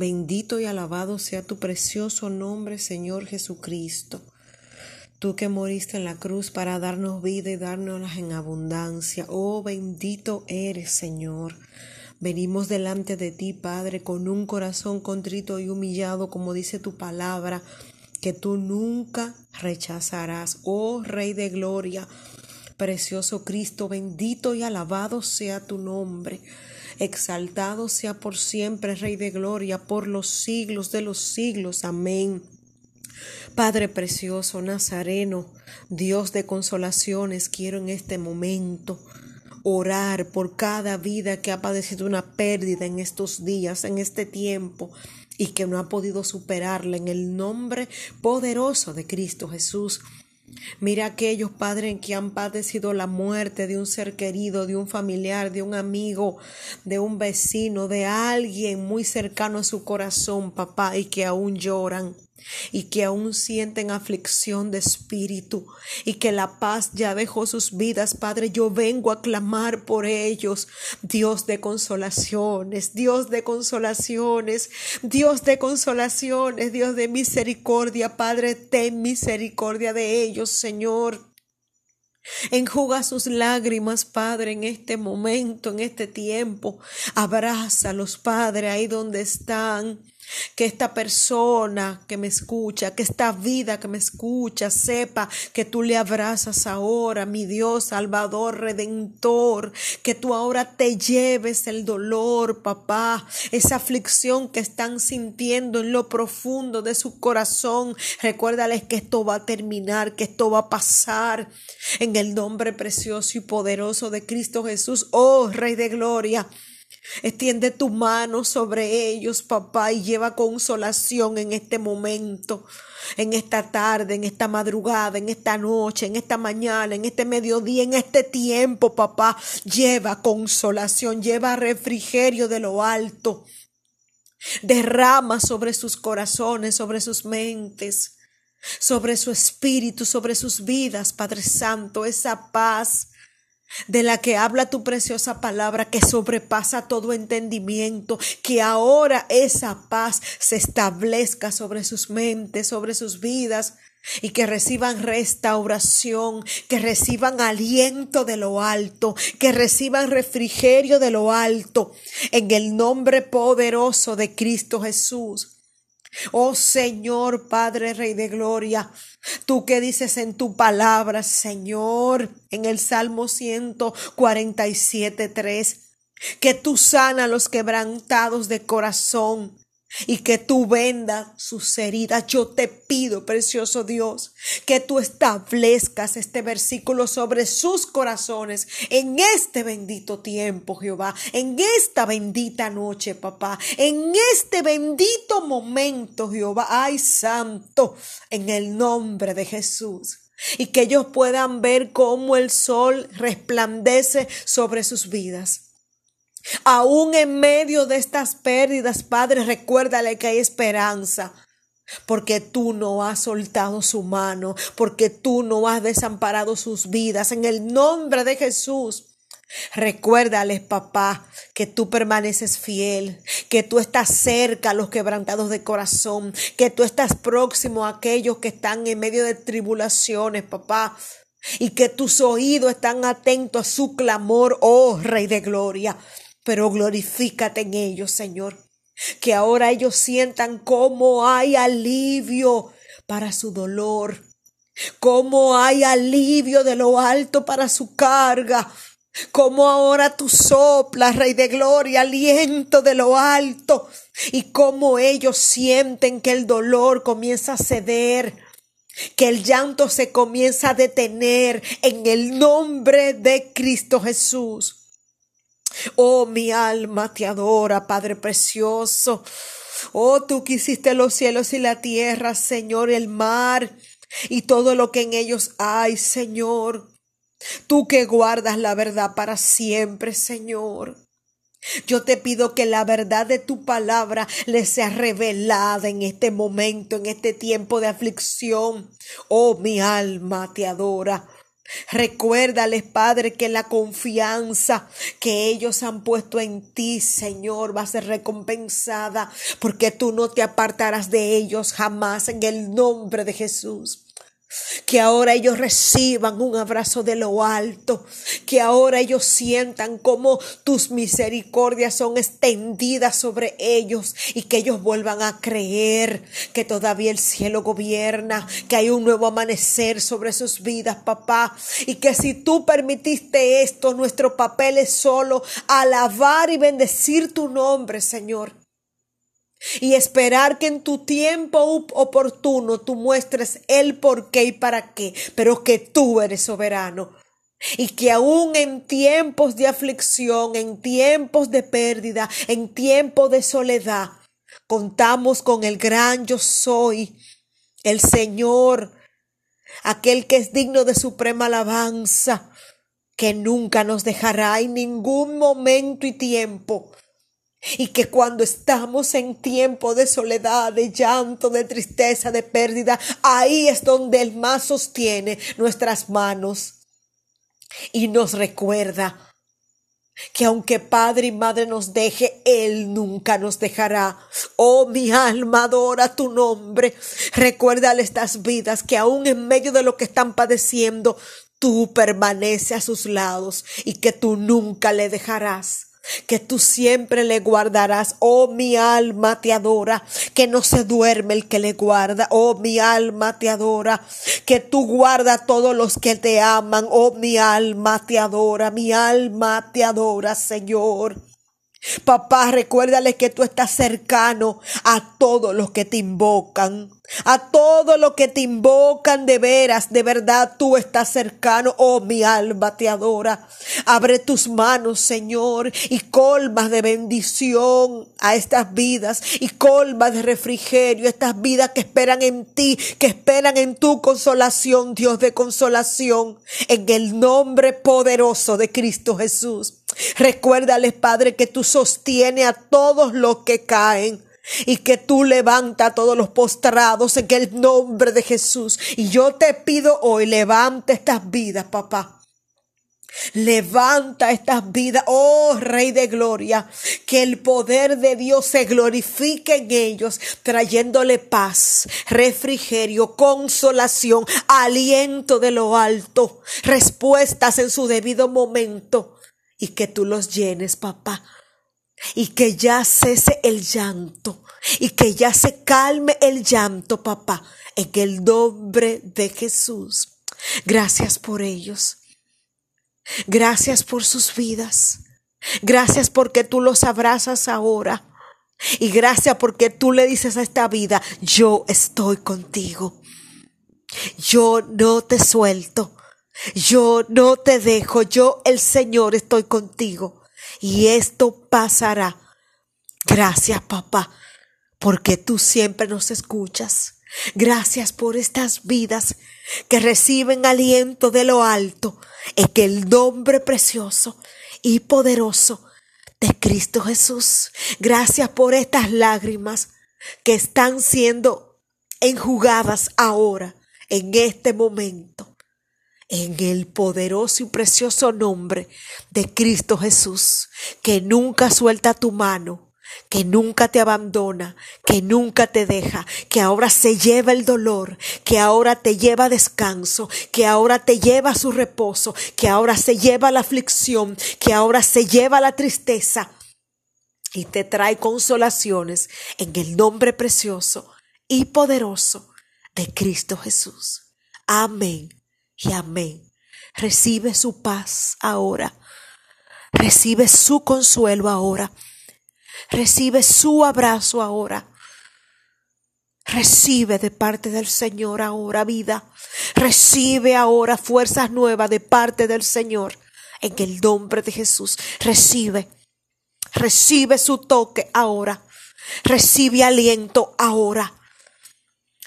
Bendito y alabado sea tu precioso nombre, Señor Jesucristo. Tú que moriste en la cruz para darnos vida y dárnoslas en abundancia. Oh, bendito eres, Señor. Venimos delante de ti, Padre, con un corazón contrito y humillado, como dice tu palabra, que tú nunca rechazarás. Oh, Rey de Gloria, precioso Cristo, bendito y alabado sea tu nombre. Exaltado sea por siempre, Rey de Gloria, por los siglos de los siglos. Amén. Padre precioso, Nazareno, Dios de consolaciones, quiero en este momento orar por cada vida que ha padecido una pérdida en estos días, en este tiempo, y que no ha podido superarla en el nombre poderoso de Cristo Jesús. Mira aquellos padres que han padecido la muerte de un ser querido, de un familiar, de un amigo, de un vecino, de alguien muy cercano a su corazón, papá, y que aún lloran y que aún sienten aflicción de espíritu y que la paz ya dejó sus vidas, Padre, yo vengo a clamar por ellos, Dios de consolaciones, Dios de consolaciones, Dios de consolaciones, Dios de misericordia, Padre, ten misericordia de ellos, Señor. Enjuga sus lágrimas, Padre, en este momento, en este tiempo. Abrázalos, Padre, ahí donde están. Que esta persona que me escucha, que esta vida que me escucha, sepa que tú le abrazas ahora, mi Dios, Salvador, Redentor, que tú ahora te lleves el dolor, papá, esa aflicción que están sintiendo en lo profundo de su corazón. Recuérdales que esto va a terminar, que esto va a pasar en el nombre precioso y poderoso de Cristo Jesús, oh Rey de Gloria. Extiende tu mano sobre ellos, papá, y lleva consolación en este momento, en esta tarde, en esta madrugada, en esta noche, en esta mañana, en este mediodía, en este tiempo, papá. Lleva consolación, lleva refrigerio de lo alto. Derrama sobre sus corazones, sobre sus mentes, sobre su espíritu, sobre sus vidas, Padre Santo, esa paz de la que habla tu preciosa palabra que sobrepasa todo entendimiento, que ahora esa paz se establezca sobre sus mentes, sobre sus vidas, y que reciban restauración, que reciban aliento de lo alto, que reciban refrigerio de lo alto, en el nombre poderoso de Cristo Jesús. Oh Señor, Padre, Rey de Gloria, tú que dices en tu palabra, Señor, en el Salmo 147, 3, que tú sana los quebrantados de corazón y que tú vendas sus heridas. Yo te pido, precioso Dios, que tú establezcas este versículo sobre sus corazones en este bendito tiempo, Jehová, en esta bendita noche, papá, en este bendito momento, Jehová, ay santo, en el nombre de Jesús. Y que ellos puedan ver cómo el sol resplandece sobre sus vidas Aún en medio de estas pérdidas, Padre, recuérdale que hay esperanza. Porque tú no has soltado su mano, porque tú no has desamparado sus vidas. En el nombre de Jesús, Recuérdales, papá, que tú permaneces fiel, que tú estás cerca a los quebrantados de corazón, que tú estás próximo a aquellos que están en medio de tribulaciones, papá, y que tus oídos están atentos a su clamor, oh Rey de Gloria pero glorifícate en ellos, Señor. Que ahora ellos sientan cómo hay alivio para su dolor, cómo hay alivio de lo alto para su carga, cómo ahora tú soplas, Rey de Gloria, aliento de lo alto, y cómo ellos sienten que el dolor comienza a ceder, que el llanto se comienza a detener en el nombre de Cristo Jesús. Oh, mi alma te adora, Padre precioso. Oh, tú que hiciste los cielos y la tierra, Señor, el mar y todo lo que en ellos hay, Señor. Tú que guardas la verdad para siempre, Señor. Yo te pido que la verdad de tu palabra le sea revelada en este momento, en este tiempo de aflicción. Oh, mi alma te adora. Recuérdales, Padre, que la confianza que ellos han puesto en ti, Señor, va a ser recompensada, porque tú no te apartarás de ellos jamás en el nombre de Jesús. Que ahora ellos reciban un abrazo de lo alto, que ahora ellos sientan como tus misericordias son extendidas sobre ellos y que ellos vuelvan a creer que todavía el cielo gobierna, que hay un nuevo amanecer sobre sus vidas, papá, y que si tú permitiste esto, nuestro papel es solo alabar y bendecir tu nombre, Señor y esperar que en tu tiempo oportuno tú muestres el por qué y para qué, pero que tú eres soberano. Y que aún en tiempos de aflicción, en tiempos de pérdida, en tiempos de soledad, contamos con el gran yo soy, el Señor, aquel que es digno de suprema alabanza, que nunca nos dejará en ningún momento y tiempo y que cuando estamos en tiempo de soledad, de llanto, de tristeza, de pérdida, ahí es donde Él más sostiene nuestras manos y nos recuerda que aunque padre y madre nos deje, Él nunca nos dejará. Oh, mi alma adora tu nombre. Recuérdale estas vidas que aún en medio de lo que están padeciendo, tú permaneces a sus lados y que tú nunca le dejarás que tú siempre le guardarás. Oh, mi alma te adora, que no se duerme el que le guarda. Oh, mi alma te adora, que tú guarda a todos los que te aman. Oh, mi alma te adora, mi alma te adora, Señor. Papá, recuérdale que tú estás cercano a todos los que te invocan. A todos los que te invocan de veras, de verdad tú estás cercano. Oh, mi alma te adora. Abre tus manos, Señor, y colmas de bendición a estas vidas y colmas de refrigerio, estas vidas que esperan en ti, que esperan en tu consolación, Dios de consolación, en el nombre poderoso de Cristo Jesús. Recuérdales, Padre, que tú sostienes a todos los que caen y que tú levanta a todos los postrados en el nombre de Jesús. Y yo te pido hoy, levanta estas vidas, papá. Levanta estas vidas, oh Rey de Gloria, que el poder de Dios se glorifique en ellos, trayéndole paz, refrigerio, consolación, aliento de lo alto, respuestas en su debido momento y que tú los llenes, papá. Y que ya cese el llanto y que ya se calme el llanto, papá, en el nombre de Jesús. Gracias por ellos. Gracias por sus vidas. Gracias porque tú los abrazas ahora. Y gracias porque tú le dices a esta vida, yo estoy contigo. Yo no te suelto. Yo no te dejo, yo el Señor estoy contigo y esto pasará. Gracias, papá, porque tú siempre nos escuchas. Gracias por estas vidas que reciben aliento de lo alto en el nombre precioso y poderoso de Cristo Jesús. Gracias por estas lágrimas que están siendo enjugadas ahora, en este momento en el poderoso y precioso nombre de Cristo Jesús, que nunca suelta tu mano, que nunca te abandona, que nunca te deja, que ahora se lleva el dolor, que ahora te lleva descanso, que ahora te lleva su reposo, que ahora se lleva la aflicción, que ahora se lleva la tristeza y te trae consolaciones en el nombre precioso y poderoso de Cristo Jesús. Amén y amén. Recibe su paz ahora. Recibe su consuelo ahora. Recibe su abrazo ahora. Recibe de parte del Señor ahora vida. Recibe ahora fuerzas nuevas de parte del Señor. En el nombre de Jesús. Recibe. Recibe su toque ahora. Recibe aliento ahora.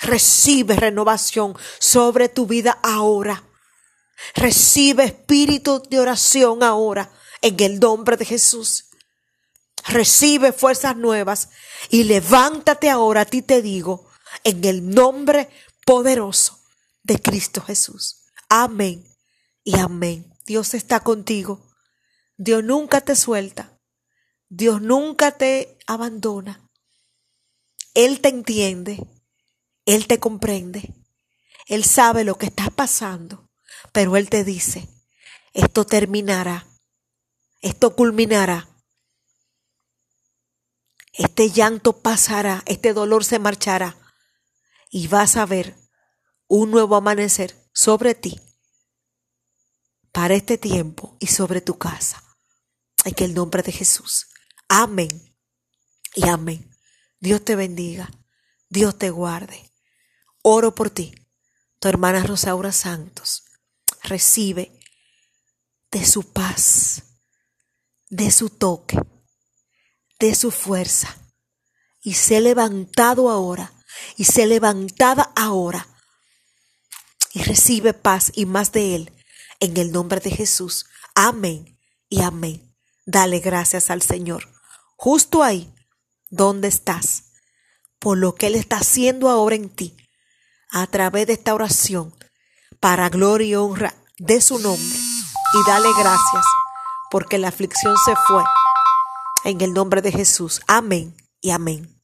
Recibe renovación sobre tu vida ahora. Recibe espíritu de oración ahora en el nombre de Jesús. Recibe fuerzas nuevas y levántate ahora, a ti te digo, en el nombre poderoso de Cristo Jesús. Amén y amén. Dios está contigo. Dios nunca te suelta. Dios nunca te abandona. Él te entiende. Él te comprende. Él sabe lo que estás pasando. Pero Él te dice, esto terminará. Esto culminará. Este llanto pasará. Este dolor se marchará. Y vas a ver un nuevo amanecer sobre ti para este tiempo y sobre tu casa. En el nombre de Jesús. Amén. Y amén. Dios te bendiga. Dios te guarde. Oro por ti. Tu hermana Rosaura Santos. Recibe de su paz, de su toque, de su fuerza. Y sé levantado ahora. Y sé levantada ahora. Y recibe paz y más de Él en el nombre de Jesús. Amén y amén. Dale gracias al Señor. Justo ahí, donde estás, por lo que Él está haciendo ahora en ti, a través de esta oración, para gloria y honra de su nombre. Y dale gracias, porque la aflicción se fue. En el nombre de Jesús. Amén y amén.